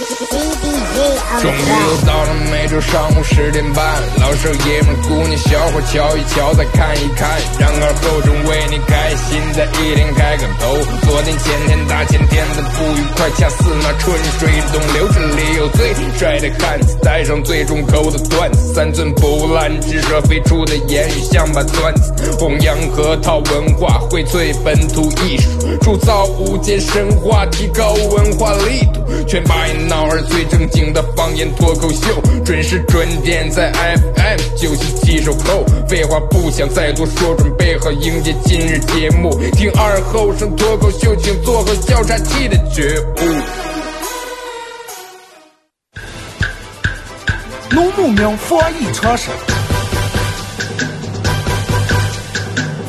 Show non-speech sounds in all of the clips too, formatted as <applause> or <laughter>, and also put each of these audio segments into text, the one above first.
Green 终于又到了每周上午十点半，老少爷们、姑娘小伙瞧一瞧，再看一看，然而后生为你开心的一天开个头。昨天、前天、大前天的不愉快，恰似那春水东流。这里有最帅的汉子，带上最重口的段子，三寸不烂之舌飞出的言语像把钻子，弘扬核桃文化，荟萃本土艺术，铸造无间神话，提高文化力度，全把你闹儿最正经的方言脱口秀，准时准点在 FM 九七七收口。废话不想再多说，准备好迎接今日节目。听二后生脱口秀，请做好调查器的觉悟。农牧民防疫常识，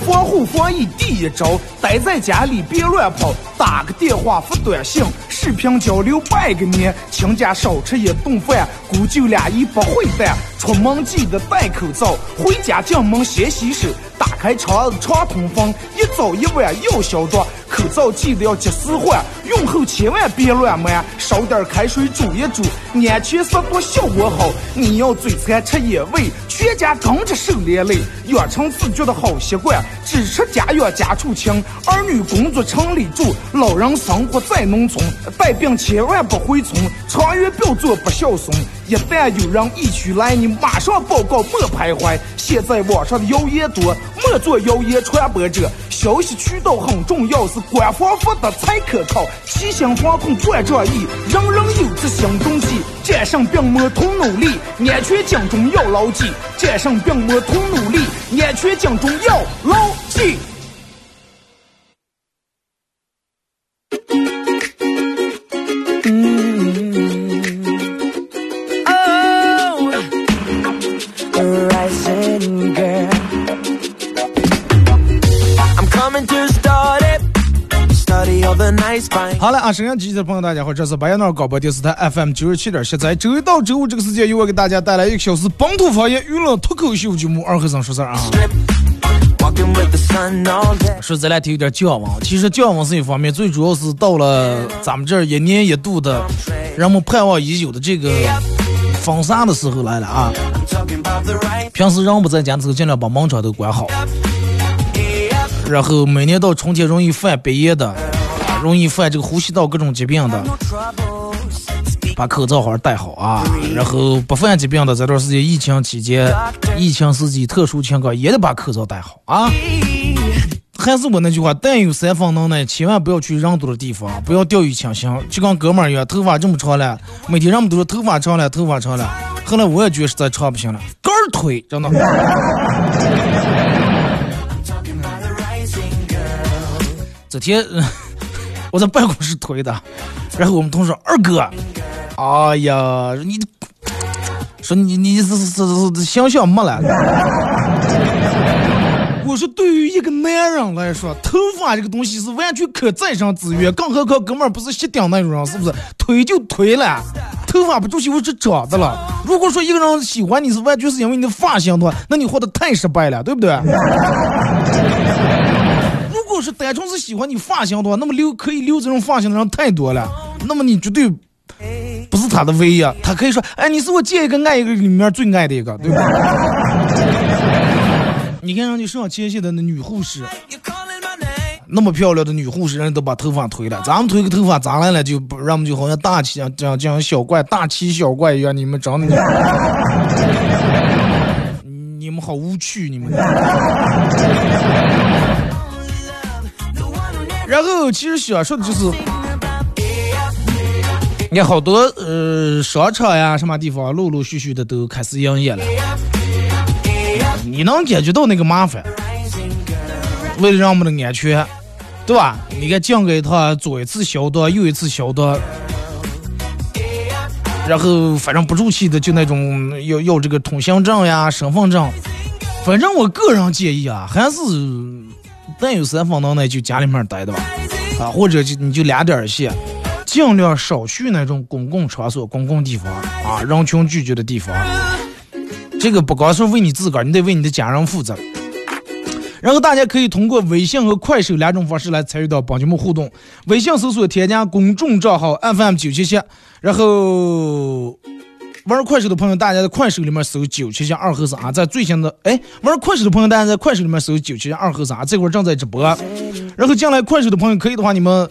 防护防疫第一招，待在家里别乱跑，打个电话发短信，视频交流拜个年，亲家少吃一顿饭，姑舅俩一不会蛋，出门记得戴口罩，回家进门先洗手，打开窗子常通风，一早一晚要消毒，口罩记得要及时换，用后千万别乱抹，烧点开水煮一煮，安全消毒效果好。你要嘴馋吃野味，全家跟着受连累，养成自觉的好习惯，只吃家养家畜清，儿女工作城里住，老人生活在农村，带病千万不回村，长远不要做不孝孙。一旦有人疫区来，你马上报告，莫徘徊。现在网上的谣言多，莫做谣言传播者。消息渠道很重要，是官方发的才可靠。齐心防控万仗义，人人有责行动起。战胜病魔同努力，安全警钟要牢记。战胜病魔同努力，安全警钟要牢记。啊，沈阳机器的朋友，大家好，这是白彦淖广播电视台 FM 九十七点七，在周一到周五这个时间，由我给大家带来一个小时本土方言娱乐脱口秀节目《二和尚说事儿》啊。说咱俩提有点降温，其实降温是一方面，最主要是到了咱们这儿一年一度的人们盼望已久的这个封杀的时候来了啊。平时人不在家的时候，尽量把门窗都关好。然后每年到春天容易犯鼻炎的。容易犯这个呼吸道各种疾病的，把口罩好戴好啊。然后不犯疾病的，这段时间疫情期间、疫情时期特殊情况也得把口罩戴好啊。还是我那句话，但有三分能耐，千万不要去人多的地方，不要掉以轻心。就跟哥们儿一样，头发这么长了，每天人们都说头发长了，头发长了。后来我也觉得实在长不行了，根儿腿，真的。<laughs> 这天。我在办公室推的，然后我们同事二哥，哎呀，你说你你是是是是想想没了。我说对于一个男人来说，头发这个东西是完全可再生资源，更何况哥们儿不是吸顶那种人，是不是？推就推了，头发不就是为是长的了？如果说一个人喜欢你是完全是因为你的发型的话，那你活得太失败了，对不对？就是单纯是喜欢你发型的话，那么留可以留这种发型的人太多了。那么你绝对不是他的唯一。他可以说：“哎，你是我见一个爱一个里面最爱的一个，对吧？” <laughs> 你看，人家上前线的那女护士，那么漂亮的女护士，人都把头发推了。咱们推个头发咋来了？就不让我们就好像大气这样这样小怪大气小怪一样。你们长得，<laughs> 你们好无趣，你们。然后，其实想说的就是，你看好多呃商场呀，什么地方陆陆续续的都开始营业了。你能感觉到那个麻烦？为了让我们的安全，对吧？你看进个一趟，左一次消毒，右一次消毒，然后反正不住气的就那种要要这个通行证呀、身份证。反正我个人建议啊，还是。但有三分能耐就家里面待的吧，啊，或者就你就两点线，尽量少去那种公共场所、公共地方啊，人群聚集的地方。这个不光是为你自个儿，你得为你的家人负责。然后大家可以通过微信和快手两种方式来参与到帮节目互动。微信搜索添加公众账号 FM 九七七，然后玩快手的朋友，大家在快手里面搜九七七二和尚，在最新的哎，玩快手的朋友，大家在快手里面搜九七七二和尚，这会正在直播。然后进来快手的朋友，可以的话你们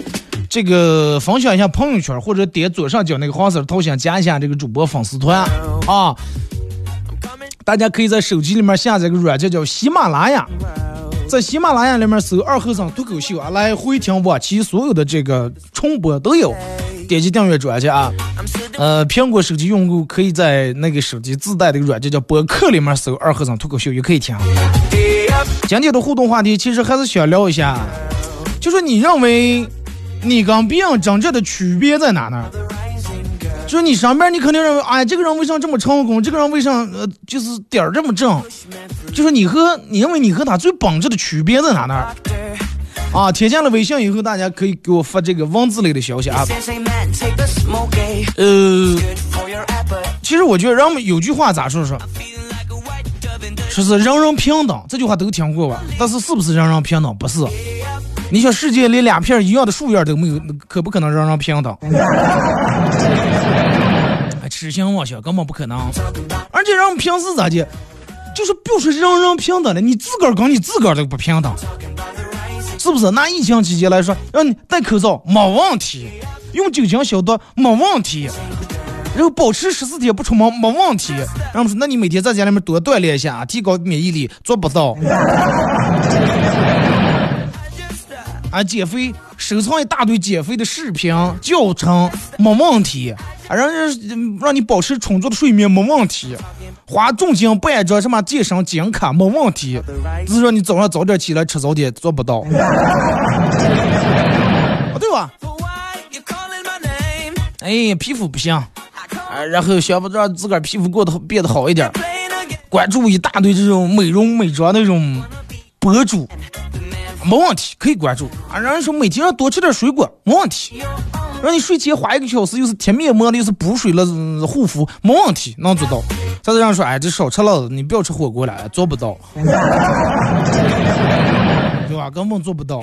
这个分享一下朋友圈，或者点左上角那个黄色头像，加一下这个主播粉丝团啊。大家可以在手机里面下载个软件叫喜马拉雅，在喜马拉雅里面搜二和尚脱口秀啊，来回听往期所有的这个重播都有。点击订阅专辑啊，呃，苹果手机用户可以在那个手机自带的一个软件叫播客里面搜二和尚脱口秀也可以听。今天的互动话题其实还是想聊一下，就是你认为你跟别人真正的区别在哪呢？就你上边你肯定认为，哎，这个人为啥这么成功？这个人为啥呃就是点儿这么正？就是你和你认为你和他最本质的区别在哪呢？啊，添加了微信以后，大家可以给我发这个文字类的消息啊。呃，其实我觉得人们有句话咋说说？说是人人平等，这句话都听过吧？但是是不是人人平等？不是。你想世界连两片一样的树叶都没有，可不可能人人平等？痴心妄想根本不可能。而且人们平时咋的，就是不说人人平等了，你自个儿跟你自个儿都不平等。是不是拿疫情期间来说，让你戴口罩没问题，用酒精消毒没问题，然后保持十四天不出门没问题。然后说，那你每天在家里面多锻炼一下，提高免疫力，做不到。啊，减肥收藏一大堆减肥的视频教程没问题，让人让你保持充足的睡眠没问题。花重金办张什么健身金卡没问题，只是说你早上早点起来吃早点做不到，对吧？哎，皮肤不行，啊，然后想不让自个儿皮肤过得变得好一点，关注一大堆这种美容美妆那种博主，没问题，可以关注。啊，让人说每天要多吃点水果，没问题。让你睡前花一个小时，又是贴面膜的，又是补水了护肤，没问题，能做到。再这样说，哎，这少吃了，你不要吃火锅了，做不到，对吧？根本做不到。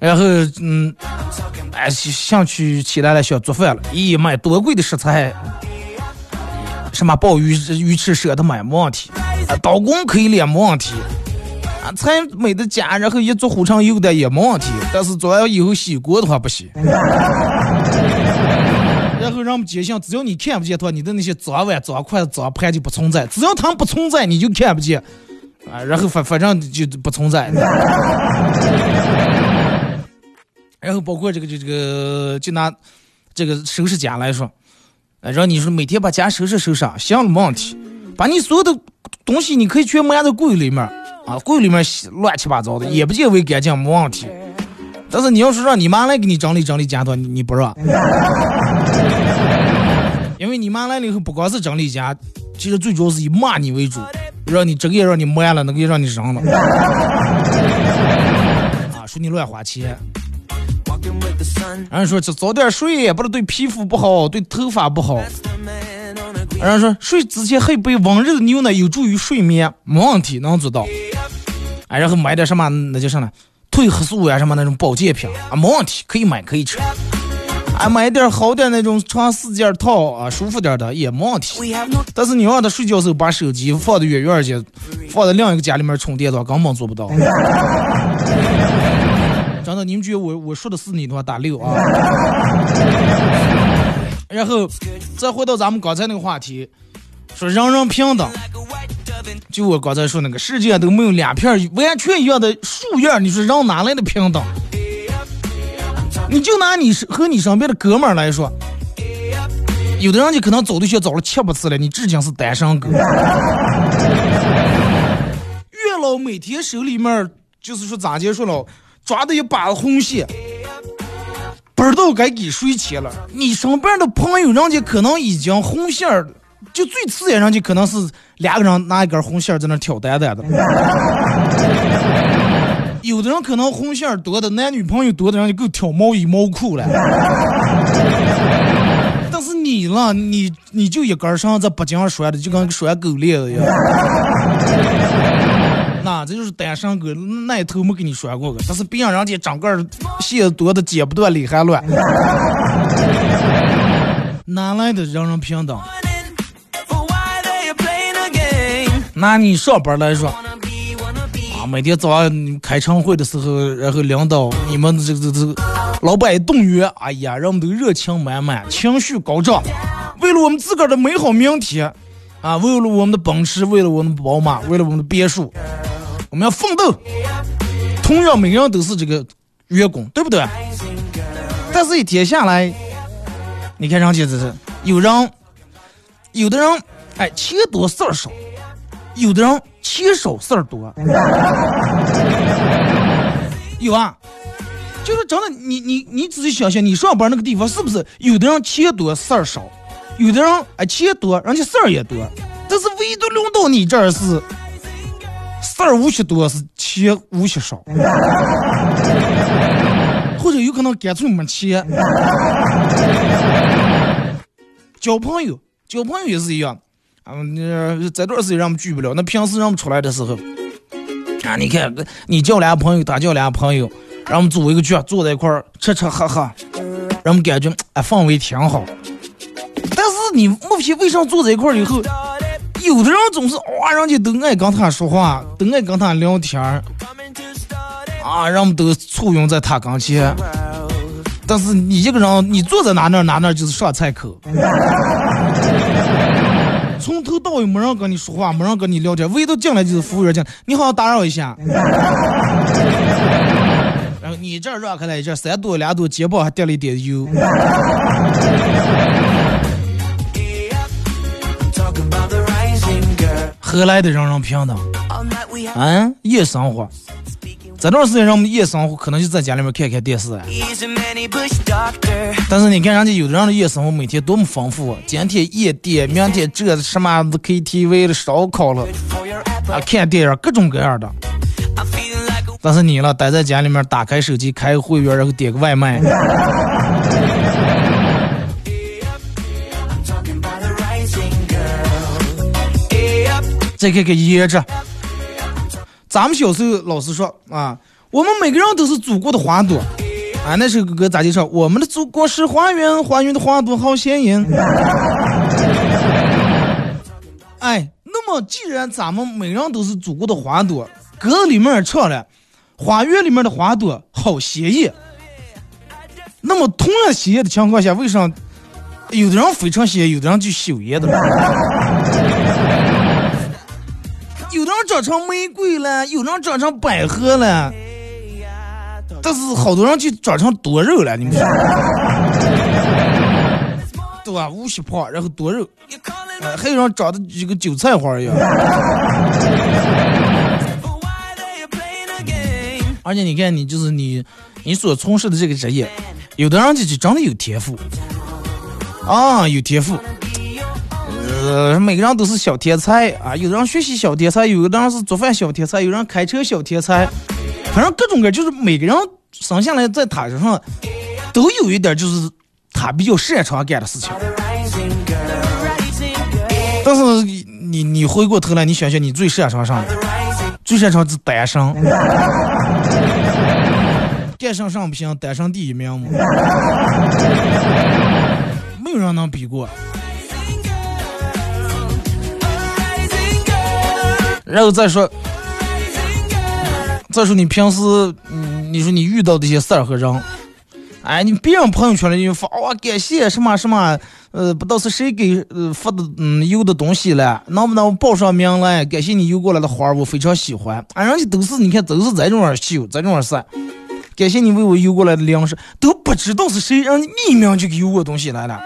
然后，嗯，哎，想去起来了，想做饭了，咦，买多贵的食材，什么鲍鱼、鱼翅舍得买，没问题。刀工可以练，没问题。啊，菜没得加，然后一做火成油的也没问题。但是做完以后洗锅的话不行。<laughs> 然后让我们坚信，只要你看不见它，你的那些脏碗、脏筷子、脏盘就不存在。只要它不存在，你就看不见。啊，然后反反正就不存在。<laughs> 然后包括这个就这个，就拿这个收拾家来说，让你说每天把家收拾收拾，行了没问题。把你所有的东西，你可以全埋在柜里面啊，柜里面乱七八糟的，也不见为干净，没问题。但是你要是让你妈来给你整理整理家当，你不让，<laughs> 因为你妈来了以后，不光是整理家，其实最主要是以骂你为主，让你这个也让你卖了，那个也让你扔了，<laughs> 啊，说你乱花钱。人家说这早点睡，不是对皮肤不好，对头发不好。人家说睡之前喝一杯温热的牛奶有助于睡眠，没问题，能做到。哎，然后买点什么，那叫什么？褪黑素呀，什么那种保健品啊，没问题，可以买，可以吃。啊，买点好点那种长四件套啊，舒服点的也没问题。但是你让他睡觉时候把手机放的远远去，放在另一个家里面充电的话，根本做不到。<laughs> 真的，你们觉得我我说的是你的话打六啊。然后再回到咱们刚才那个话题，说人人平等。就我刚才说那个，世界都没有两片完全一样的树叶，你说人哪来的平等？你就拿你和你身边的哥们儿来说，有的人就可能找对象找了七八次了，你至今是单身狗。月老每天手里面就是说咋结束了，抓的一把红线，不知道该给谁钱了。你身边的朋友，人家可能已经红线儿。就最刺眼，人就可能是两个人拿一根红线在那挑担担的。<laughs> 有的人可能红线多的男女朋友多的人就够挑毛衣毛裤了。但是是你了，你你就一根绳在脖颈上拴的，就跟拴狗链子一样。那这就是单身狗，那一头没给你拴过个，但是别让人家整个线多的剪不断理还乱。哪来的人人平等？拿你上班来说，啊，每天早上开晨会的时候，然后领导你们这个这这老板动员，哎呀，人们都热情满满，情绪高涨，为了我们自个儿的美好明天，啊，为了我们的奔驰，为了我们的宝马，为了我们的别墅，我们要奋斗。同样，每个人都是这个员工，对不对？但是一天下来，你看人家这是有人，有的人哎钱多事儿少。有的人钱少事儿多，<laughs> 有啊，就是真的，你你你仔细想想，你上班那个地方是不是有的人钱多事儿少，有的人哎钱多，人家事儿也多，但是唯独轮到你这儿是事儿无些多，是钱无些少，<laughs> 或者有可能干脆没钱。<laughs> 交朋友，交朋友也是一样。啊，那这段时间让我们聚不了。那平时让我们出来的时候，啊，你看，你叫俩朋友，他叫俩朋友，让我们组一个局，坐在一块儿吃吃喝喝，让我们感觉哎氛围挺好。但是你莫非为啥坐在一块儿以后，有的人总是哇，人家都爱跟他说话，都爱跟他聊天儿，啊，人们都簇拥在他跟前。但是你一个人，你坐在哪那哪那就是上菜口。从头到尾没人跟你说话，没人跟你聊天，唯独进来就是服务员进来，你好，打扰一下。<laughs> 然后你这让开了一下三朵两朵肩膀还掉了一点油。何来的人人平等？嗯，夜生活。这段时间，让我们夜生活可能就在家里面看看电视啊。但是你看人家有的人的夜生活每天多么丰富，今天夜店，明天这什么 KTV 了、烧烤了，啊，看电影各种各样的。但是你了，待在家里面，打开手机开个会员，然后点个外卖。再看看椰子。咱们小时候老师说啊，我们每个人都是祖国的花朵，啊，那首歌咋就说？我们的祖国是花园，花园的花朵好鲜艳。<laughs> 哎，那么既然咱们每个人都是祖国的花朵，歌里面唱了，花园里面的花朵好鲜艳。那么同样鲜艳的情况下，为啥有的人非常鲜艳，有的人就羞艳的？长成玫瑰了，有人长成百合了，但是好多人就长成多肉了，你们说？<laughs> 对吧？无锡胖，然后多肉，还有人长得就跟韭菜花一样。<laughs> 而且你看，你就是你，你所从事的这个职业，有的人就就真的有天赋，啊，有天赋。呃，每个人都是小天才啊！有的人学习小天才，有的人是做饭小天才，有人开车小天才，反正各种各，就是每个人生下来在他身上都有一点，就是他比较擅长干的事情。但是你你回过头来，你想想，你最擅长啥？最擅长是单身，干上上不行，单身第一名嘛，没有人能比过。然后再说，再说你平时，嗯，你说你遇到这些事儿和人，哎，你别人朋友圈里就发哇，感谢什么什么，呃，不知道是谁给呃发的，嗯，邮的东西了，能不能报上名来？感谢你邮过来的花，我非常喜欢。啊，人家都是你看都是这种儿秀，这种儿事。感谢你为我邮过来的粮食，都不知道是谁让你匿名就给邮过东西来了。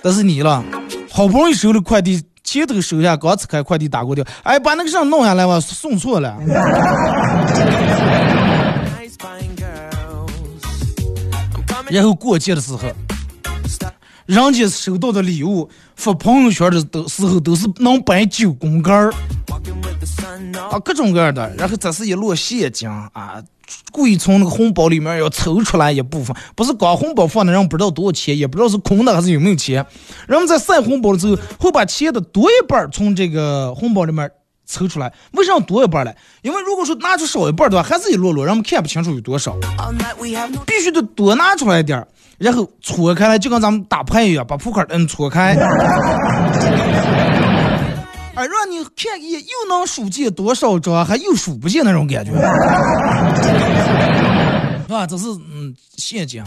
但是你了，好不容易收了快递。前头收下，刚拆开快递打过掉，哎，把那个上弄下来吧，送错了。<laughs> 然后过节的时候，人家收到的礼物发朋友圈的都时候都是能摆九宫格儿，啊，各种各样的，然后这是一摞现金啊，故意从那个红包里面要抽出来一部分，不是光红包放的，人不知道多少钱，也不知道是空的还是有没有钱。人们在晒红包的时候，会把钱的多一半从这个红包里面抽出来。为什么多一半呢？因为如果说拿出少一半的话，还是一摞摞，人们看不清楚有多少。必须得多拿出来点儿，然后搓开来，就跟咱们打牌一样，把扑克嗯搓开。<laughs> 哎，让你看一眼，又能数见多少张，还又数不见那种感觉，<laughs> 是吧？这是嗯陷阱，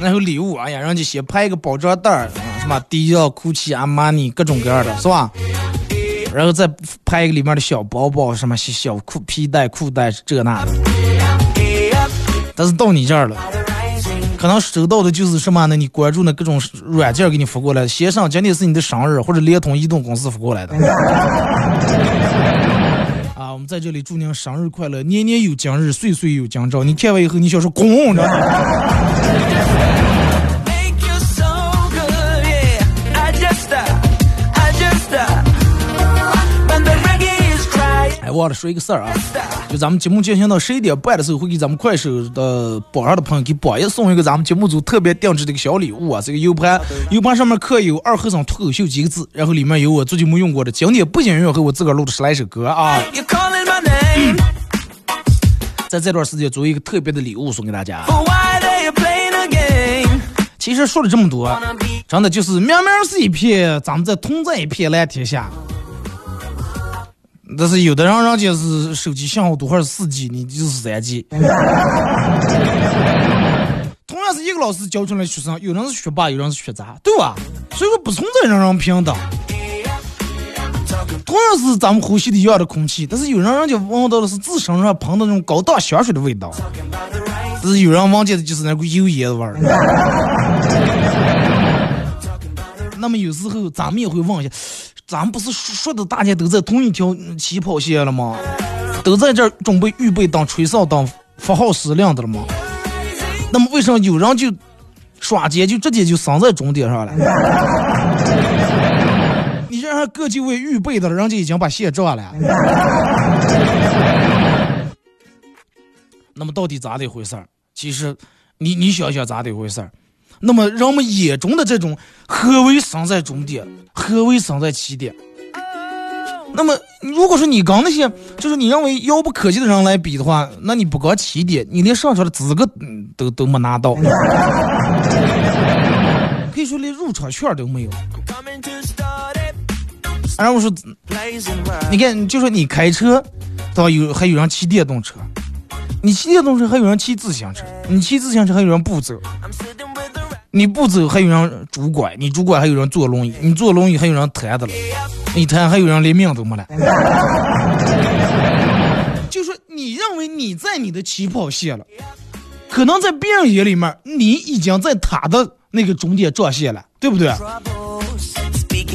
然后礼物，哎呀，人家先拍一个包装袋儿，什么迪奥、GUCCI、阿玛尼各种各样的，是吧？然后再拍一个里面的小包包，什么小裤皮带、裤带这那的。但是到你这儿了。可能收到的就是什么呢？你关注的各种软件给你发过来，先生今天是你的生日，或者联通、移动公司发过来的。<laughs> 啊，我们在这里祝您生日快乐，年年有今日，岁岁有今朝。你看完以后，你想说滚，知道吗？忘了说一个事儿啊。就咱们节目进行到十一点半的时候，会给咱们快手的榜上的朋友给榜一送一个咱们节目组特别定制的一个小礼物啊！这个 U 盘，U 盘上面刻有“二和尚脱口秀”几个字，然后里面有我最近没用过的经典背景音乐和我自个儿录的十来首歌啊！在这段时间作为一个特别的礼物送给大家。其实说了这么多，真的就是明明是一片，咱们在同在一片蓝天下。但是有的人人家是手机信号多，或者四 G，你就是三 G。<laughs> 同样是一个老师教出来学生，有人是学霸，有人是学渣，对吧？所以说不存在人人平等。同样是咱们呼吸的一样的空气，但是有人人家闻到的是自身上喷的那种高档香水的味道，但是有人闻见的就是那股油烟味儿。<laughs> 那么有时候咱们也会问一下。咱不是说的大家都在同一条起跑线了吗？都在这儿准备预备当吹哨、当发号施令的了吗？那么为什么有人就刷肩就直接就伤在终点上了？<laughs> 你这还各就位预备的，人家已经把线撞了。那么到底咋的回事儿？其实你你想想咋的回事儿？那么人们眼中的这种何为生在终点，何为生在起点？那么如果说你跟那些就是你认为遥不可及的人来比的话，那你不光起点，你连上车的资格都都没拿到，可以说连入场券都没有。然后我说，你看，就说你开车，对吧？有还有人骑电动车，你骑电动车还有人骑自行车，你骑自行车还有人不走。你不走，还有人拄拐；你拄拐，还有人坐轮椅；你坐轮椅，还有人抬的了；你抬，还有人连命都没了。<laughs> 就说你认为你在你的起跑线了，可能在别人眼里面，你已经在他的那个终点撞线了，对不对？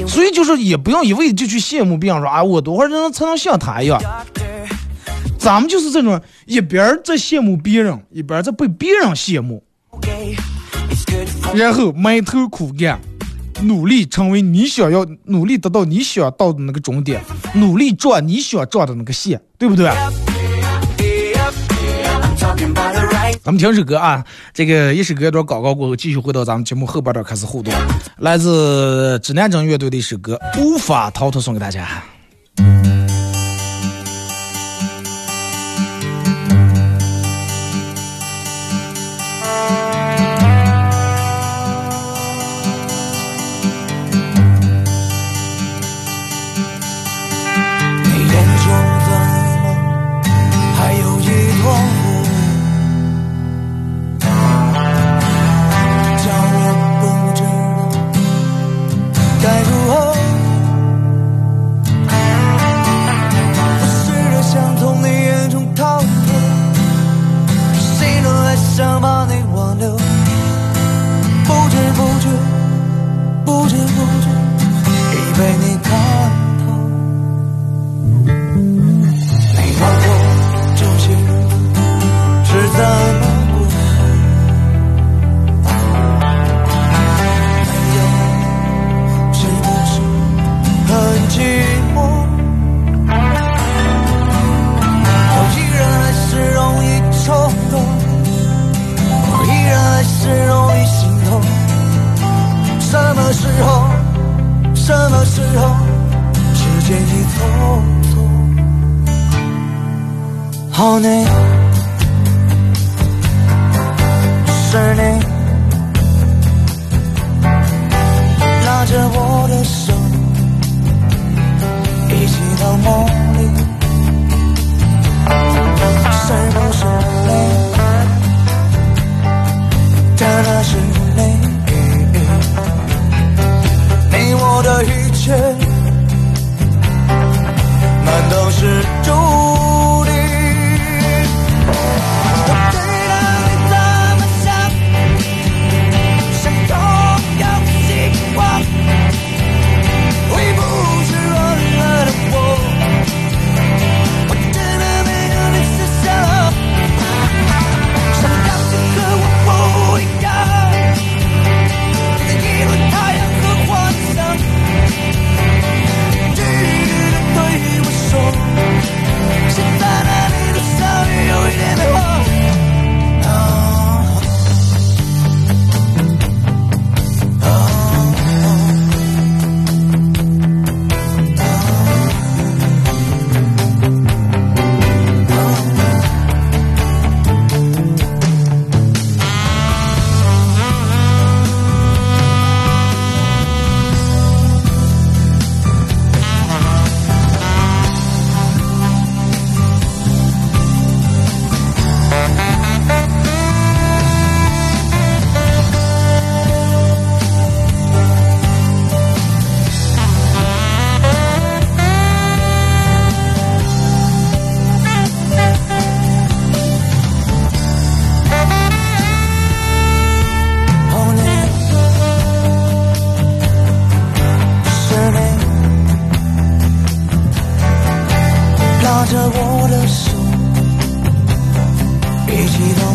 所以就是也不要一味的就去羡慕别人，说啊，我多会儿能才能像他一样？咱们就是这种一边在羡慕别人，一边在被别人羡慕。然后埋头苦干，努力成为你想要，努力得到你想到的那个终点，努力撞你想撞的那个线，对不对？咱们听首歌啊，这个一首歌一段广告过后，继续回到咱们节目后半段开始互动。来自指南针乐队的一首歌《无法逃脱》，送给大家。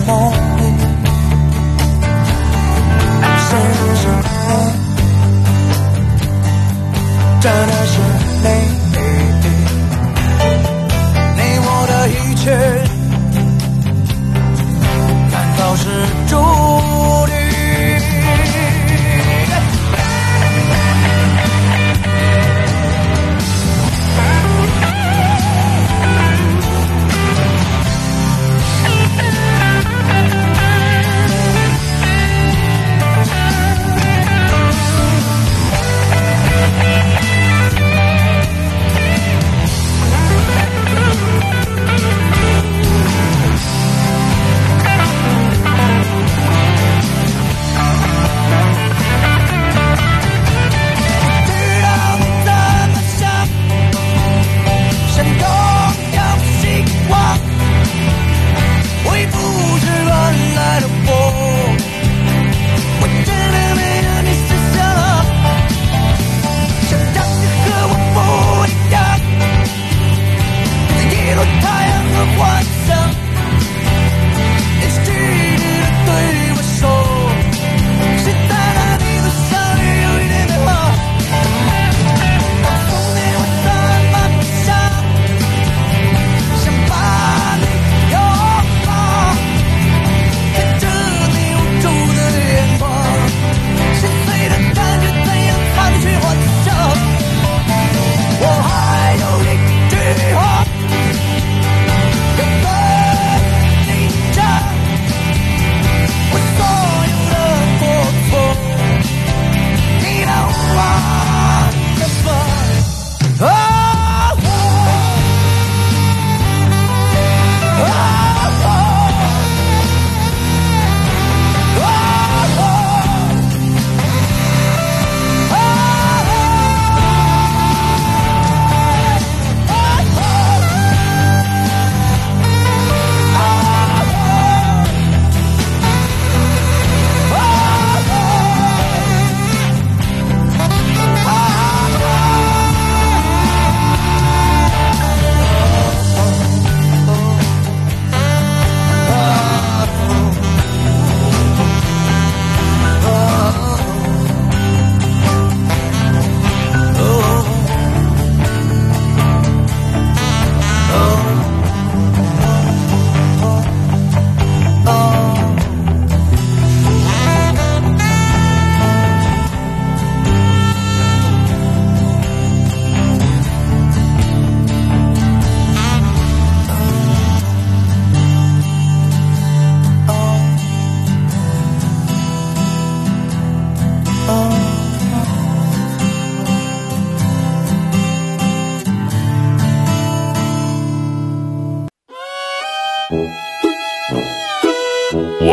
起到梦里，是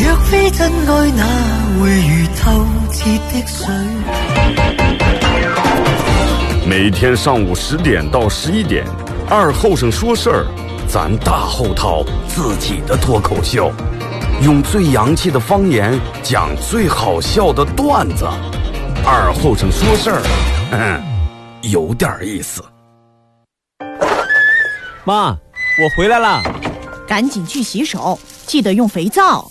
若非真爱，哪会如透徹的水？每天上午十点到十一点，二后生说事儿，咱大后套自己的脱口秀，用最洋气的方言讲最好笑的段子。二后生说事儿，嗯，<laughs> 有点意思。妈，我回来了。赶紧去洗手，记得用肥皂。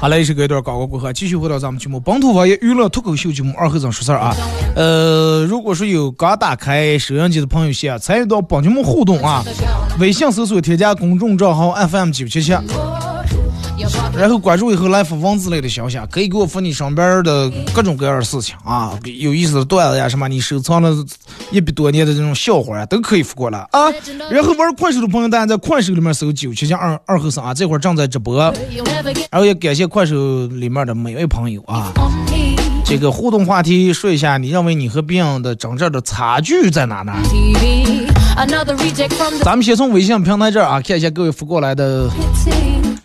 好嘞，是隔一段广告过后，继续回到咱们节目《本土方言娱乐脱口秀节目二和尚说事儿》啊。呃，如果说有刚打开收音机的朋友些参与到本节目互动啊，微信搜索添加公众账号 FM 九七七，然后关注以后来发文字类的消息，啊，可以给我发你身边的各种各样的事情啊，有意思的段子呀，什么你收藏了一百多年的这种笑话呀，都可以发过来啊。然后玩快手的朋友，大家在快手里面搜九七七二二后生啊，这会儿正在直播。然后也感谢快手里面的每位朋友啊。这个互动话题说一下，你认为你和别人的真正的差距在哪呢咱们先从微信平台这儿啊，看一下各位发过来的.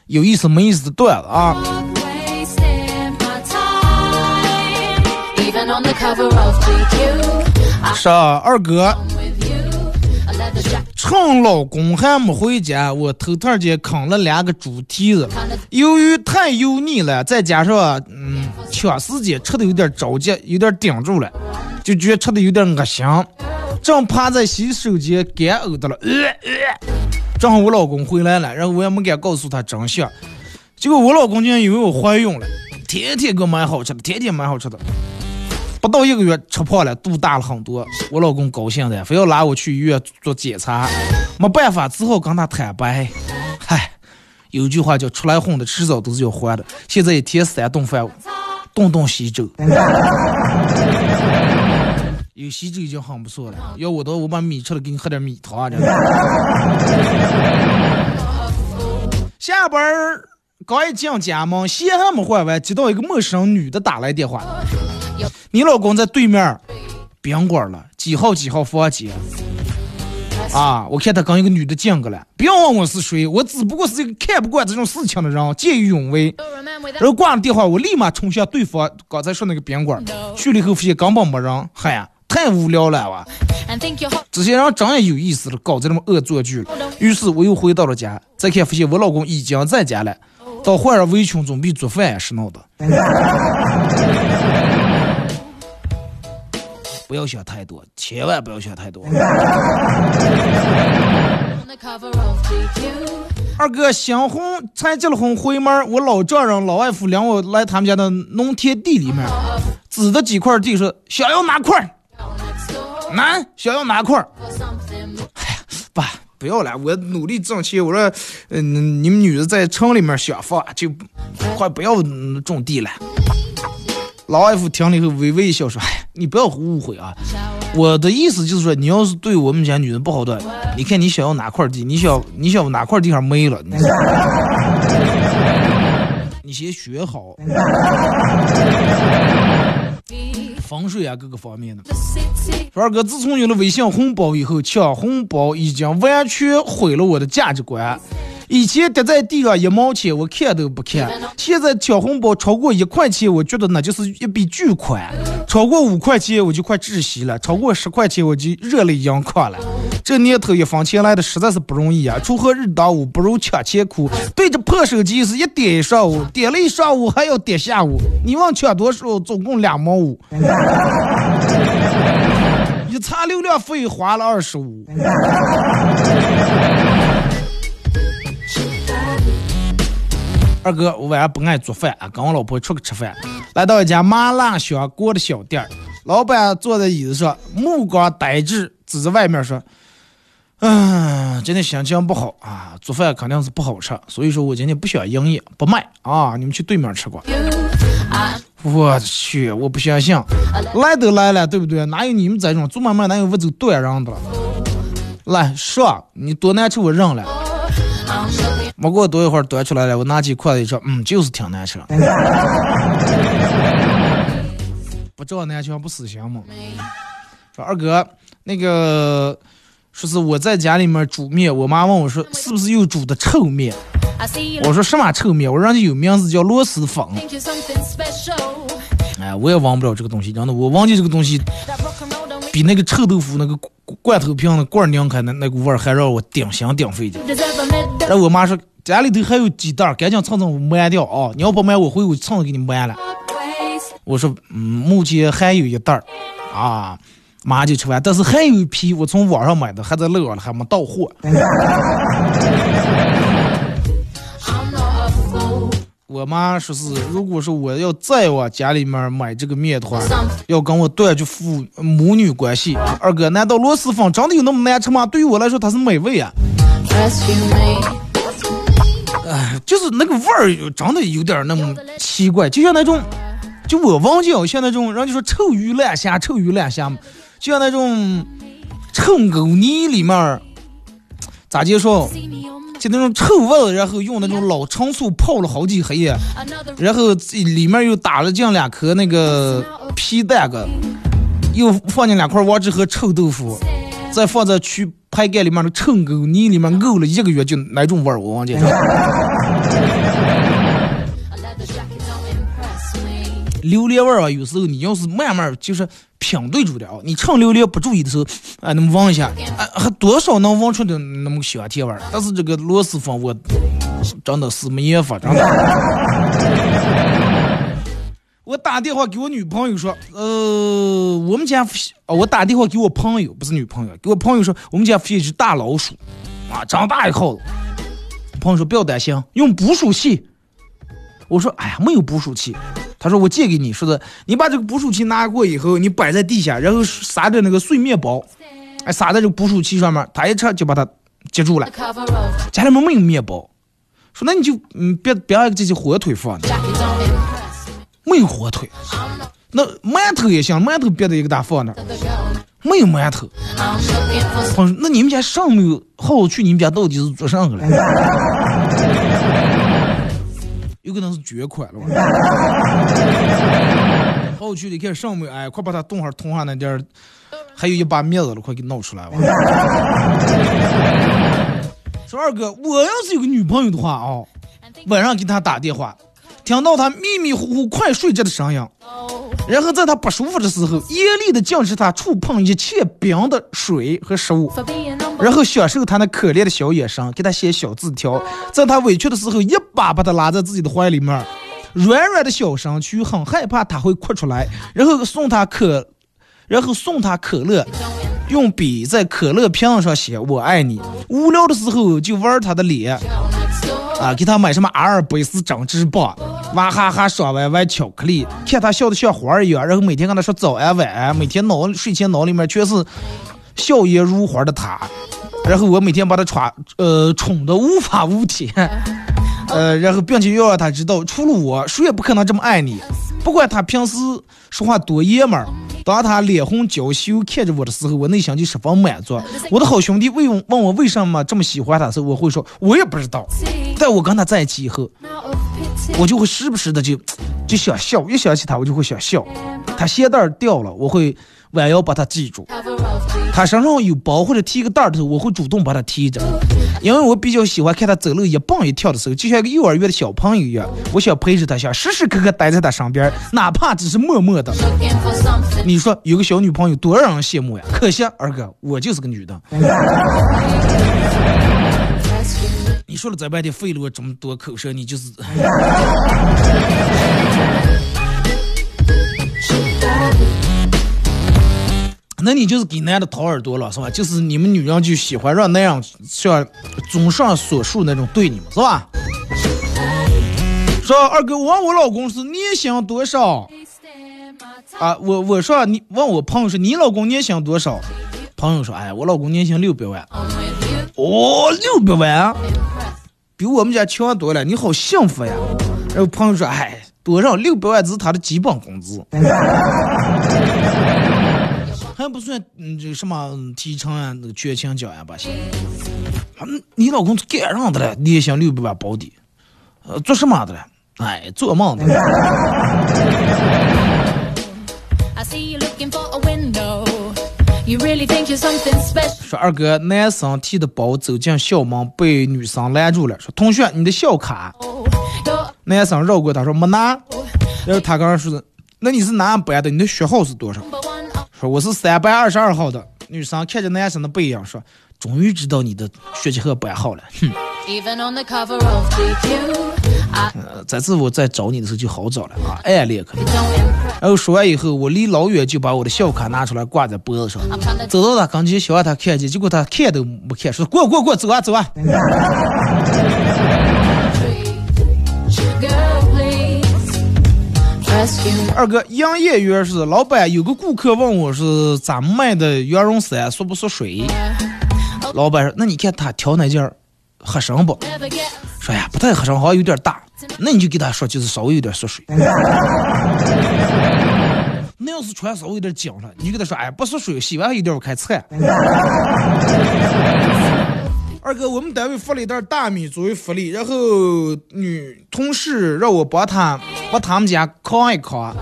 有意思没意思的段子啊。是啊，二哥.趁老公还没回家，我偷偷间啃了两个猪蹄子。由于太油腻了，再加上嗯抢时间，吃的有点着急，有点顶住了，就觉得吃的有点恶心。正趴在洗手间干呕的了，呃呃。正好我老公回来了，然后我也没敢告诉他真相，结果我老公竟然以为我怀孕了，天天给我买好吃的，天天买好吃的。不到一个月吃胖了，肚大了很多。我老公高兴的，非要拉我去医院做检查。没办法，只好跟他坦白。嗨，有句话叫“出来混的，迟早都是要还的”。现在一天三顿饭，顿顿稀粥。有稀粥已经很不错了，要我的话，我把米吃了，给你喝点米汤啊！真的。<laughs> 下班儿刚一进家门，鞋还没换完，接到一个陌生女的打来电话。你老公在对面宾馆了，几号几号房间？啊，我看他跟一个女的见过了。不要问我是谁，我只不过是一个看不惯这种事情的人，见义勇为。然后挂了电话，我立马冲向对方刚才说那个宾馆，去了以后发现根本没人，嗨呀，太无聊了哇.这些人真也有意思了，搞这么恶作剧了。于是我又回到了家，再看发现我老公已经在家了，到换上围裙准备做饭时闹的。<laughs> 不要想太多，千万不要想太多。二哥，新婚才结了婚回门，我老丈人、老外父领我来他们家的农田地里面，指着几块地说：“想要哪块男，想要哪块儿？” for something. 爸，不要了，我努力挣钱。我说，嗯、你们女的在城里面想房，就快不要嗯种地了。老外父听了以后微微一笑说：“哎，你不要误会啊，我的意思就是说，你要是对我们家女人不好的，你看你想要哪块地，你想你想哪块地方没了，你 <laughs> 你先学好。风水啊各个方面的。说二哥，自从有了微信红包以后，抢红包已经完全毁了我的价值观。以前跌在地上一毛钱，我看都不看；<laughs> 现在抢红包超过一块钱，我觉得那就是一笔巨款；超过五块钱，我就快窒息了；超过十块钱，我就热泪盈眶了。这年头一分钱来的实在是不容易啊！锄禾日当午，不如抢钱苦。对着破手机是一点一上午，点了一上午还要点下午。你问抢多少？总共两毛五。<laughs> 一查流量费花了二十五。二哥，我晚上不爱做饭啊，跟我老婆出去吃饭，来到一家麻辣香锅的小店，老板坐在椅子上，目光呆滞，指着外面说：“嗯，今天心情不好啊，做饭肯定是不好吃，所以说我今天不想营业，不卖啊，你们去对面吃吧。”我去，我不相信，来都来了，对不对？哪有你们这种做买卖哪有不走断人的？来说，你多难吃我认了。没过多一会儿端出来了，我拿起筷子一吃，嗯，就是挺难吃。<laughs> 不知道难吃不死心吗？说二哥，那个说是我在家里面煮面，我妈问我说是不是又煮的臭面？我说什么臭面？我人家有名字叫螺蛳粉。哎，我也忘不了这个东西，真的，我忘记这个东西比那个臭豆腐那个罐头瓶的罐拧开那那股味儿还让我顶心顶肺的。然后我妈说家里头还有鸡蛋，赶紧蹭蹭卖掉啊！你要不卖，我回去蹭给你卖了。我说嗯，目前还有一袋儿啊，马上就吃完，但是还有一批我从网上买的，还在路上还没到货。我妈说是，如果说我要再往家里面买这个面的话，要跟我断绝父母女关系。二哥，难道螺蛳粉真的有那么难吃吗？对于我来说，它是美味啊。哎，就是那个味儿，真的有点那么奇怪，就像那种，就我忘记像那种，人家说臭鱼烂虾，臭鱼烂虾，就像那种臭狗泥里面，咋介绍？就那种臭味，然后用那种老陈醋泡了好几黑夜，然后里面又打了进两颗那个皮蛋个，又放进两块王致和臭豆腐，再放在去排盖里面的臭狗泥里面沤了一个月，就那种味儿，我忘记了。榴莲味儿啊，有时候你要是慢慢就是品对住了，你趁榴莲不注意的时候，啊，那么闻一下，啊，还多少能闻出点那么香甜味儿。但是这个螺蛳粉，我 <laughs> 真的是没办法，真的。我打电话给我女朋友说，呃，我们家啊，我打电话给我朋友，不是女朋友，给我朋友说，我们家飞一只大老鼠，啊，长大一号子。朋友说不要担心，用捕鼠器。我说，哎呀，没有捕鼠器。他说我借给你，说的你把这个捕鼠器拿过以后，你摆在地下，然后撒点那个碎面包，哎，撒在这个捕鼠器上面，它一吃就把它接住了。家里面没有面包，说那你就嗯别别这些火腿放的，没有火腿，那馒头也行，馒头别的一个大放那，没有馒头。那你们家上没有？好去你们家到底是做啥个了？有可能是绝款了吧？好去你看上面，哎，快把它冻上通上那点儿，还有一把面子了，快给闹出来吧！<laughs> 说二哥，我要是有个女朋友的话啊，晚上给她打电话，听到她迷迷糊糊快睡着的声音，然后在她不舒服的时候，严厉的禁止她触碰一切冰的水和食物。然后享受他那可怜的小眼神，给他写小字条，在他委屈的时候，一把把他拉在自己的怀里面，软软的小身躯很害怕他会哭出来，然后送他可，然后送他可乐，用笔在可乐瓶上写我爱你。无聊的时候就玩他的脸，啊，给他买什么阿尔卑斯针织棒，娃哈哈爽歪歪巧克力，看他笑的像花儿一样，然后每天跟他说早安晚安，每天脑睡前脑里面全是。笑靥如花的他，然后我每天把他宠，呃，宠得无法无天，<laughs> 呃，然后并且要让他知道，除了我，谁也不可能这么爱你。不管他平时说话多爷们儿，当他脸红娇羞看着我的时候，我内心就十分满足。<laughs> 我的好兄弟问问我为什么这么喜欢他时，候，我会说，我也不知道。<laughs> 在我跟他在一起以后，我就会时不时的就就想笑，一想起他我就会想笑。他鞋带儿掉了，我会弯腰把她系住；他身上有包或者提个袋的时候，我会主动把他提着。因为我比较喜欢看他走路一蹦一跳的时候，就像一个幼儿园的小朋友一样，我想陪着他，想时时刻刻待在他身边，哪怕只是默默的。你说有个小女朋友多让人羡慕呀！可惜二哥，我就是个女的。你说了这半天费了我这么多口舌，你就是。那你就是给男的掏耳朵了，是吧？就是你们女人就喜欢让那样像综上所述那种对你们，是吧？说二哥，我问我老公是年薪多少？啊，我我说你问我朋友说你老公年薪多少？朋友说，哎，我老公年薪六百万。哦，六百万，比我们家强多了。你好幸福呀！然后朋友说，哎，多少？六百万只是他的基本工资。还不算，嗯，这什么提成啊，那个全勤奖呀，吧行。嗯，你老公干啥的了？年薪六百万保底，呃，做什么的了？哎，做梦的。说二哥，男生提的包走进校门，被女生拦住了。说同学，你的校卡。男生绕过他说没拿。然后他刚刚说的，那你是哪班的？你的学号是多少？说我是三百二十二号的女生，看着男生的背影说：“终于知道你的学籍和班号了。”哼。呃，这次我再找你的时候就好找了啊，暗恋可以。然后说完以后，我离老远就把我的校卡拿出来挂在脖子上，走到他跟前想让他看见，结果他看都没看，说：“过过过，走啊走啊。”二哥，营业员是老板，有个顾客问我是咋卖的羊绒衫，缩不缩水？老板说，那你看他挑那件合身不？说呀，不太合身，好像有点大。那你就给他说，就是稍微有点缩水。<laughs> 那要是穿稍微有点紧了，你就给他说，哎，不缩水，洗完有点开菜。二哥，我们单位发了一袋大米作为福利，然后女同事让我帮她把他们家扛一扛。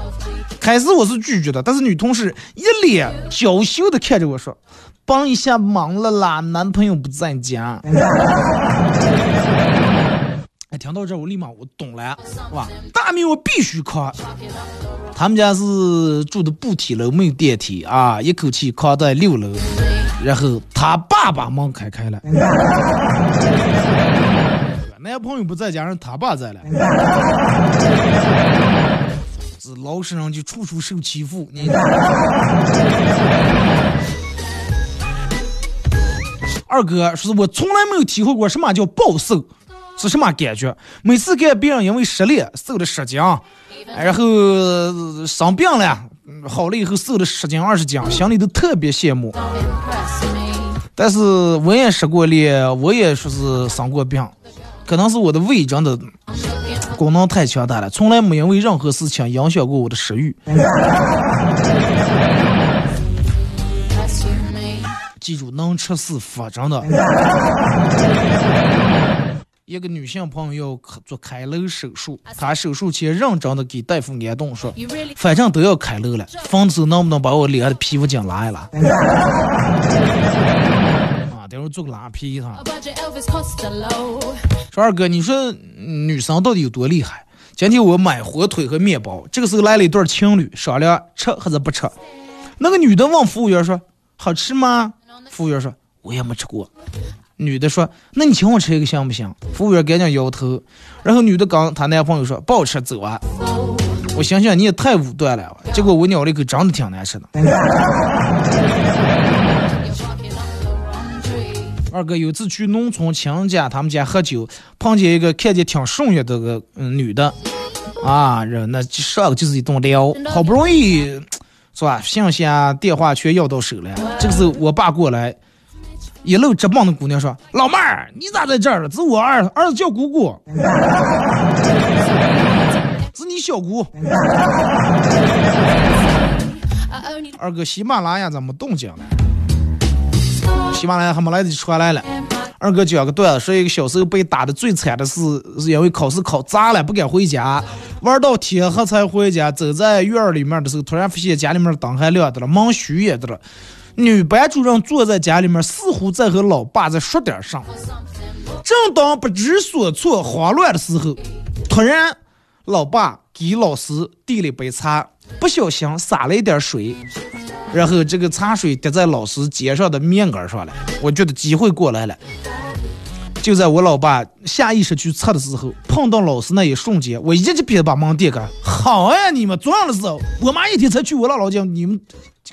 开始我是拒绝的，但是女同事一脸娇羞的看着我说：“帮一下忙了啦，男朋友不在家。<laughs> ”哎，听到这我立马我懂了，是吧，大米我必须扛。他们家是住的步梯楼，没有电梯啊，一口气扛在六楼。然后他爸把门开开了，男 <laughs> 朋友不在家，让他爸在了，这老实人就处处受欺负。你二哥说，我从来没有体会过什么叫暴瘦，是什么感觉？每次看别人因为失恋瘦了十斤，然后生病了。好了以后瘦了十斤二十斤，心里都特别羡慕。但是我也失过恋，我也说是生过病，可能是我的胃真的功能太强大了，从来没因为任何事情影响过我的食欲。记住，能吃是福，真的。一个女性朋友做开颅手术，她手术前认真的给大夫安顿说：“反正都要开颅了，缝的时候能不能把我脸上的皮肤筋拉一拉？” <laughs> 啊，等会做个拉皮哈。说二哥，你说女生到底有多厉害？今天我买火腿和面包，这个时候来了一对情侣，商量吃还是不吃。<laughs> 那个女的问服务员说：“好吃吗？”服务员说：“我也没吃过。”女的说：“那你请我吃一个行不行？”服务员赶紧摇头。然后女的跟她男朋友说：“不好吃，走啊！”我想想你也太武断了。结果我咬了一口，真的挺难吃的。二哥有次去农村亲家他们家喝酒，碰见一个看见挺顺眼的个嗯女的，啊，人那上个就是一顿撩，好不容易是吧？信息啊电话全要到手了。这个时候我爸过来。一路直棒的姑娘说：“老妹儿，你咋在这儿了？这是我儿儿子叫姑姑，<laughs> 是你小姑。”二哥，喜马拉雅怎么动静了？喜马拉雅还没来得及传来了。二哥讲个段子，说一个小时候被打的最惨的是，是因为考试考砸了，不敢回家，玩到天黑才回家。走在院儿里面的时候，突然发现家里面灯还亮着了，门虚掩着了。女班主任坐在家里面，似乎在和老爸在说点啥。正当不知所措、慌乱的时候，突然，老爸给老师递了一杯茶，不小心洒了一点水，然后这个茶水滴在老师肩上的面杆上了。我觉得机会过来了。就在我老爸下意识去擦的时候，碰到老师那一瞬间，我一记别把门递开。好呀，你们撞的是，我妈一天才去我姥姥家，你们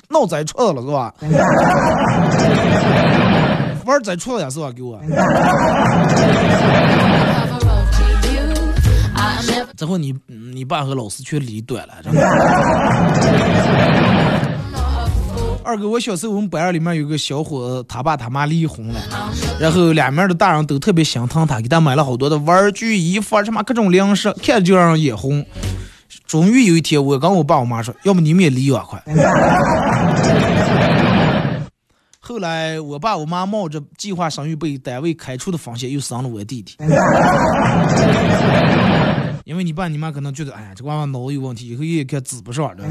闹灾出了是吧？<laughs> 玩灾出了呀是吧？给我。<laughs> 之后你你爸和老师却离短了。<laughs> 二哥，我小时候我们班里面有个小伙子，他爸他妈离婚了，然后两面的大人都特别心疼他，给他买了好多的玩具、衣服啊，什么各种零食，看着就让人眼红。终于有一天，我跟我爸我妈说，要么你们也离我快。<laughs> 后来，我爸我妈冒着计划生育被单位开除的风险，又生了我弟弟。<laughs> 因为你爸你妈可能觉得，哎呀，这娃娃脑子有问题，以后也该指不上了。<laughs>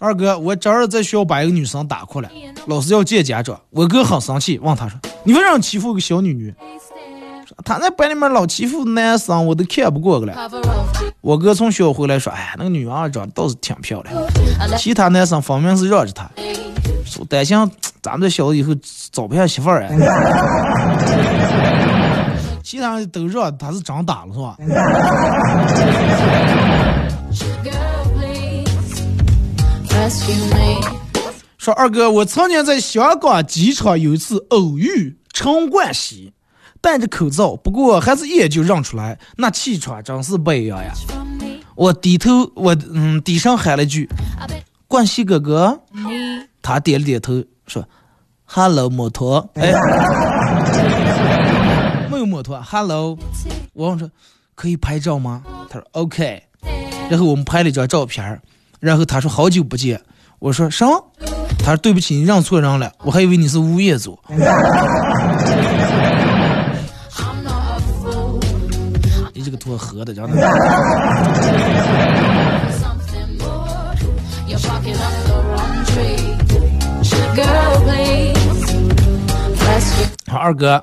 二哥，我侄儿在学校把一个女生打哭了，老师要见家长，我哥很生气，问他说：“你为啥欺负个小女女？”他在班里面老欺负男生，我都看不过去了。我哥从学校回来说：“哎，那个女娃长得倒是挺漂亮，其他男生分明是让着她，说担心咱们这小子以后找不下媳妇儿啊。<laughs> ”其他都让他是长大了是吧？说二哥，我曾经在香港机场有一次偶遇陈冠希，戴着口罩，不过还是一眼就认出来，那气场真是不一样呀。我低头，我嗯低声喊了句：“冠希哥哥。”他点了点头，说：“Hello，摩托。”哎，<laughs> 没有摩托，Hello。我问说：“可以拍照吗？”他说：“OK。”然后我们拍了一张照片然后他说：“好久不见。”我说：“什么？”他说：“对不起，你认错人了，我还以为你是吴彦祖。”你这个托喝的，真的。好，二哥，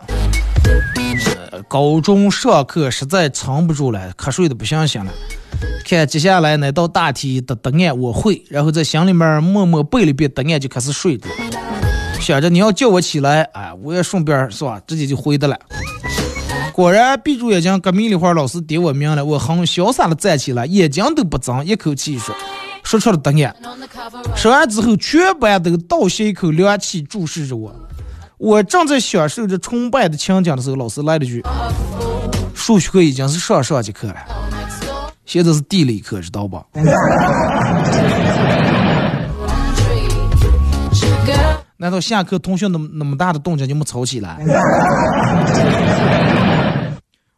高中上课实在撑不住了，瞌睡的不行行了。看接下来那道大题的答案我会，然后在心里面默默背了一遍答案，就开始睡着。想着你要叫我起来，哎，我也顺便是吧，直接就回的了。果然闭住眼睛，隔壁的话老师点我名了，我很潇洒的站起来，眼睛都不睁，一口气说说出了答案。说完之后，全班都倒吸一口凉气，注视着我。我正在享受着崇拜的情景的时候，老师来了句：“数学课已经是上上节课了，现在是地理课，知道不？” <laughs> 难道下课同学那么那么大的动静就没吵起来？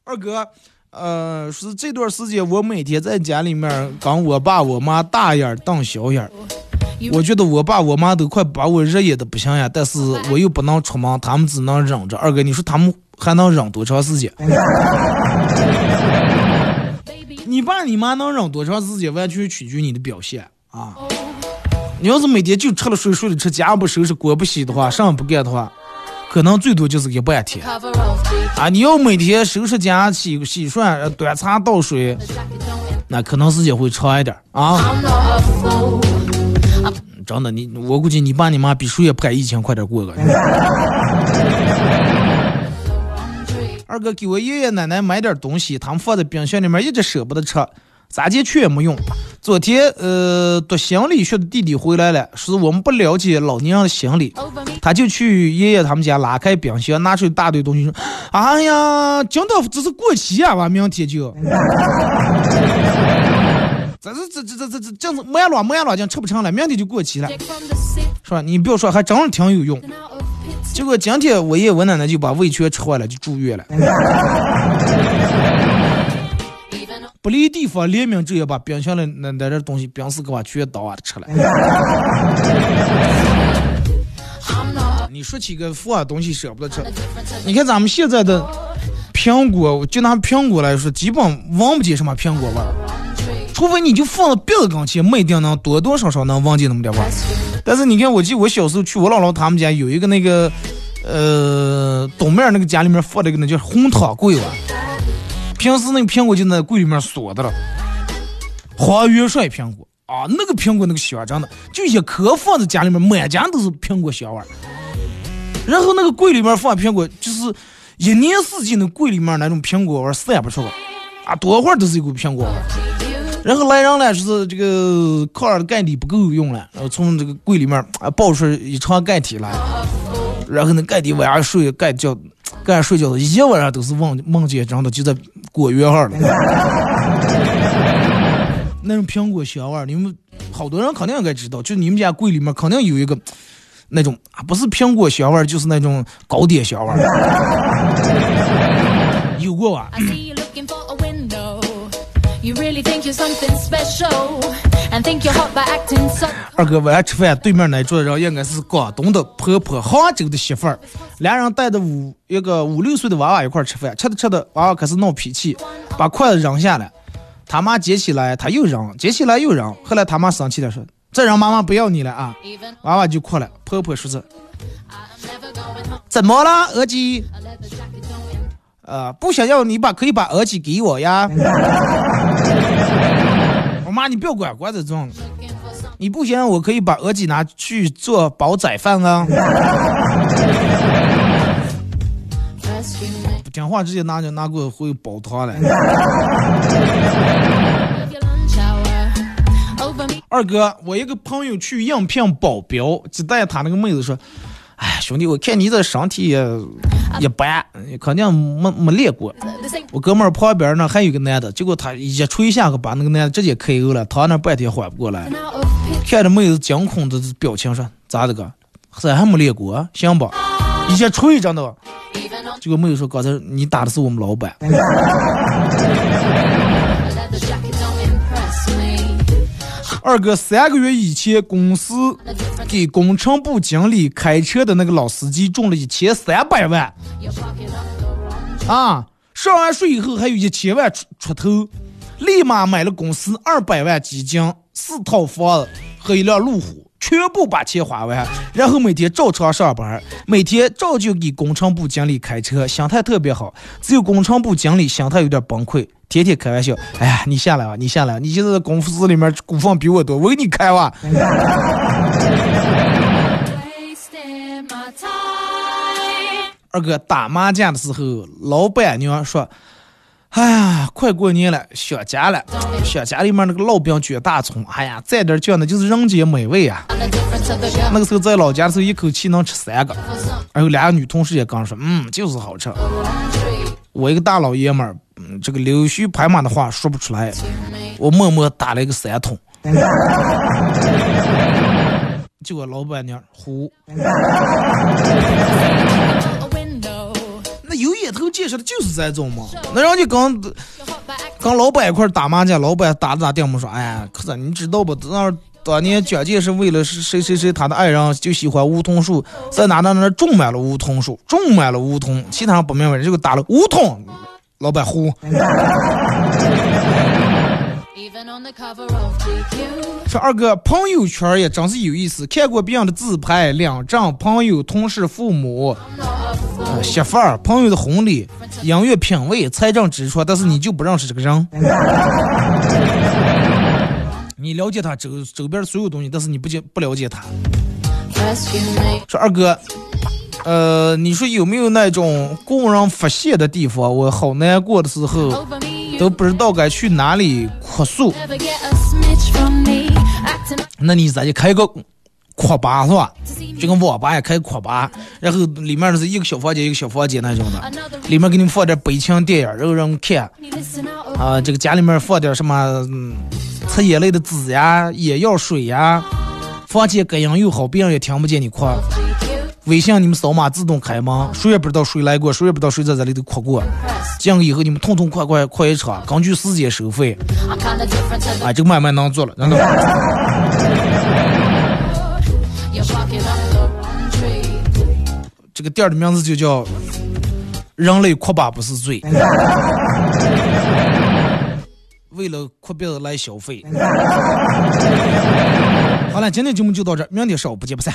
二哥，呃，是这段时间我每天在家里面跟我爸我妈大眼瞪小眼，我觉得我爸我妈都快把我热眼的不行呀，但是我又不能出门，他们只能忍着。二哥，你说他们还能忍多长时间？你爸你妈能忍多长时间，完全取决于你的表现啊！你要是每天就吃了睡，睡了吃，家不收拾，锅不洗的话，啥也不干的话，可能最多就是一半天。啊，你要每天收拾家、洗洗涮、端茶倒水，那可能时间会长一点啊。真的，你我估计你爸你妈比谁也不敢疫情快点过个。<laughs> 二哥给我爷爷奶奶买点东西，他们放在冰箱里面，一直舍不得吃。咋解决也没用。昨天，呃，读心理学的弟弟回来了，说我们不了解老年人的心理，他就去爷爷他们家拉开冰箱，拿出一大堆东西，说：“哎呀，今天这是过期啊，完明天就。”这是这这这这这这样子没乱没乱，讲吃不成了，明天就过期了，是吧？你不要说，还真是挺有用。结果今天我爷我奶奶就把胃全吃坏了，就住院了。不离地方，联名直接把冰箱里那那点东西冰丝给我全倒啊吃了。你说起个富啊东西舍不得吃，你看咱们现在的苹果，就拿苹果来说，基本闻不见什么苹果味儿，除非你就放到鼻子跟前，没定能多多少少能闻见那么点味儿。但是你看，我记得我小时候去我姥姥他们家有一个那个，呃，东面那个家里面放了一个那叫红糖桂吧，平时那个苹果就在柜里面锁的了，黄元帅苹果啊，那个苹果那个香真的，就一颗放在家里面，满家都是苹果香味。然后那个柜里面放苹果，就是一年四季那柜里面那种苹果味散不出来，啊，多会儿都是一股苹果味。然后来人了，就是这个炕上的盖底不够用了，然后从这个柜里面啊抱出一床盖体来，然后那盖底晚上睡盖觉，盖睡觉一晚上都是梦梦见真的就在果园上了。<laughs> 那种苹果香味儿，你们好多人肯定应该知道，就你们家柜里面肯定有一个。那种啊，不是苹果香味儿，就是那种糕点香味儿。<laughs> 有过吧？二哥，晚上吃饭，对面那桌人应该是广东的婆婆，杭州的媳妇儿，俩人带着五一个五六岁的娃娃一块吃饭，吃着吃着，娃娃开始闹脾气，把筷子扔下来，他妈捡起来，他又扔，捡起来又扔，后来他妈生气了说。这人妈妈不要你了啊！娃娃就哭了。婆婆说是：“怎么了，儿子？呃，不想要你把可以把儿子给我呀。<laughs> 妈，你不要管，管这种。你不行，我可以把儿子拿去做煲仔饭啊。<laughs> 不听话，直接拿就拿过会煲汤了。”二哥，我一个朋友去应聘保镖，就带他那个妹子说：“哎，兄弟，我看你这身体也一般，肯定没没练过。”我哥们儿旁边呢还有个男的，结果他一吹一下去把那个男的直接 KO 了，躺那半天缓不过来。看着妹子惊恐的表情说：“咋的个？这还没练过？行吧？一下吹着呢。”这个妹子说：“刚才你打的是我们老板。<laughs> ”二哥，三个月以前，公司给工程部经理开车的那个老司机中了一千三百万，啊，上完税以后还有一千万出出头，立马买了公司二百万基金、四套房子和一辆路虎，全部把钱花完，然后每天照常上班，每天照旧给工程部经理开车，心态特别好，只有工程部经理心态有点崩溃。天天开玩笑，哎呀，你下来吧，你下来，你现在公司里面股份比我多，我给你开吧。二哥打麻将的时候，老板娘说：“哎呀，快过年了，想家了，想家里面那个烙饼卷大葱，哎呀，蘸点酱那就是人间美味啊。”那个时候在老家的时候，一口气能吃三个，还有俩女同事也刚说：“嗯，就是好吃。”我一个大老爷们儿，这个溜须拍马的话说不出来，我默默打了一个三通，就我老板娘呼。那有眼头见识的就是这种嘛，那人家刚跟老板一块打麻将，老板打着打电话说，哎呀，可是你知道不？那。当年蒋介石为了谁谁谁，他的爱人就喜欢梧桐树，在哪哪哪种满了梧桐树，种满了梧桐，其他不明白，就给打了梧桐。老板呼。说二哥，朋友圈也真是有意思，看过别人的自拍，两张朋友、同事、父母、媳妇儿、朋友的婚礼、音乐品味、财政支出，但是你就不认识这个人。<laughs> 你了解他周周边的所有东西，但是你不解不了解他。说二哥，呃，你说有没有那种供人发泄的地方？我好难过的时候，都不知道该去哪里哭诉。那你咋就开个哭吧是吧？就跟网吧也开哭吧，然后里面是一个小房间一个小房间那种的，里面给你放点悲情电影，然后让看。啊，这个家里面放点什么？擦眼泪的纸呀，眼药水呀，房间隔音又好，别人也听不见你哭。微信你们扫码自动开门，谁也不知道谁来过，谁也不知道谁在这里头哭过。进以后你们痛痛快快快一场，根据时间收费。哎，这个买卖能做了，真的。这个店的名字就叫“人类哭吧不是罪”，为了哭别人来消费。好了，今天节目就到这，明天上午不见不散。